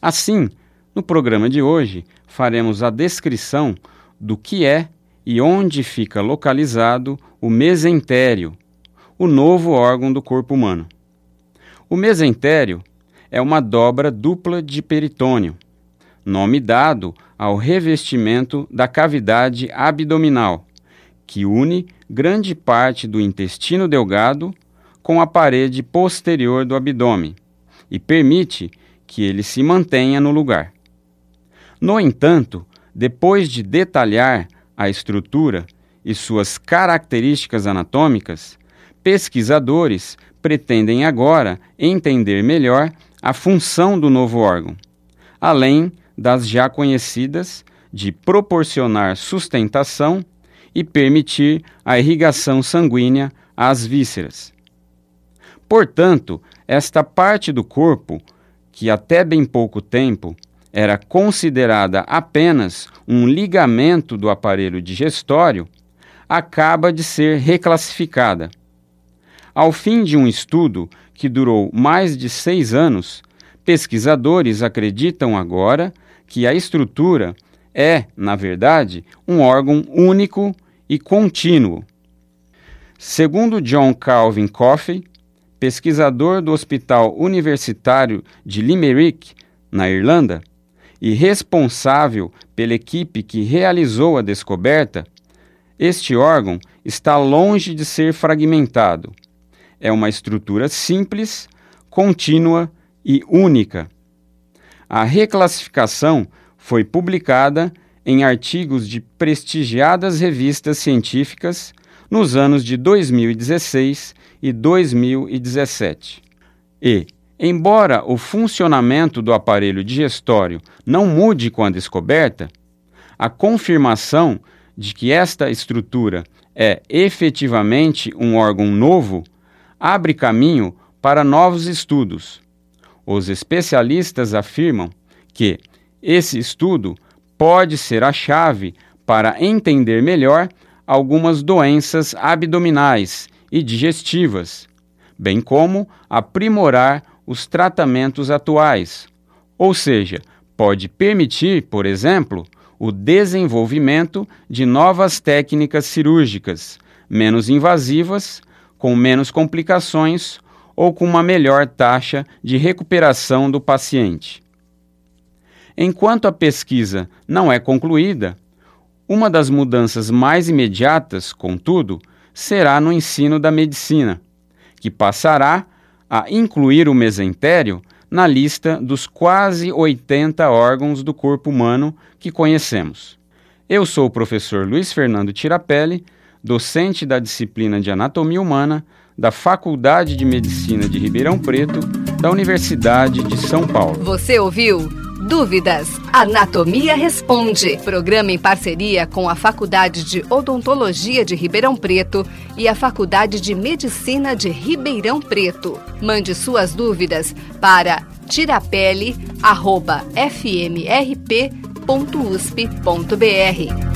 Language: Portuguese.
Assim, no programa de hoje, faremos a descrição do que é e onde fica localizado o mesentério, o novo órgão do corpo humano. O mesentério é uma dobra dupla de peritônio, nome dado ao revestimento da cavidade abdominal, que une grande parte do intestino delgado com a parede posterior do abdômen e permite que ele se mantenha no lugar. No entanto, depois de detalhar a estrutura e suas características anatômicas, pesquisadores pretendem agora entender melhor a função do novo órgão, além das já conhecidas de proporcionar sustentação e permitir a irrigação sanguínea às vísceras. Portanto, esta parte do corpo que até bem pouco tempo era considerada apenas um ligamento do aparelho digestório, acaba de ser reclassificada. Ao fim de um estudo que durou mais de seis anos, pesquisadores acreditam agora que a estrutura é, na verdade, um órgão único e contínuo. Segundo John Calvin Coffey, pesquisador do Hospital Universitário de Limerick, na Irlanda, e responsável pela equipe que realizou a descoberta, este órgão está longe de ser fragmentado. É uma estrutura simples, contínua e única. A reclassificação foi publicada em artigos de prestigiadas revistas científicas nos anos de 2016 e 2017. E, embora o funcionamento do aparelho digestório não mude com a descoberta, a confirmação de que esta estrutura é efetivamente um órgão novo abre caminho para novos estudos. Os especialistas afirmam que esse estudo pode ser a chave para entender melhor algumas doenças abdominais e digestivas, bem como aprimorar os tratamentos atuais. Ou seja, pode permitir, por exemplo, o desenvolvimento de novas técnicas cirúrgicas, menos invasivas, com menos complicações ou com uma melhor taxa de recuperação do paciente. Enquanto a pesquisa não é concluída, uma das mudanças mais imediatas, contudo, será no ensino da medicina, que passará a incluir o mesentério na lista dos quase 80 órgãos do corpo humano que conhecemos. Eu sou o professor Luiz Fernando Tirapelli, docente da disciplina de Anatomia Humana da Faculdade de Medicina de Ribeirão Preto, da Universidade de São Paulo. Você ouviu? Dúvidas? Anatomia Responde. Programa em parceria com a Faculdade de Odontologia de Ribeirão Preto e a Faculdade de Medicina de Ribeirão Preto. Mande suas dúvidas para tirapele.fmrp.usp.br.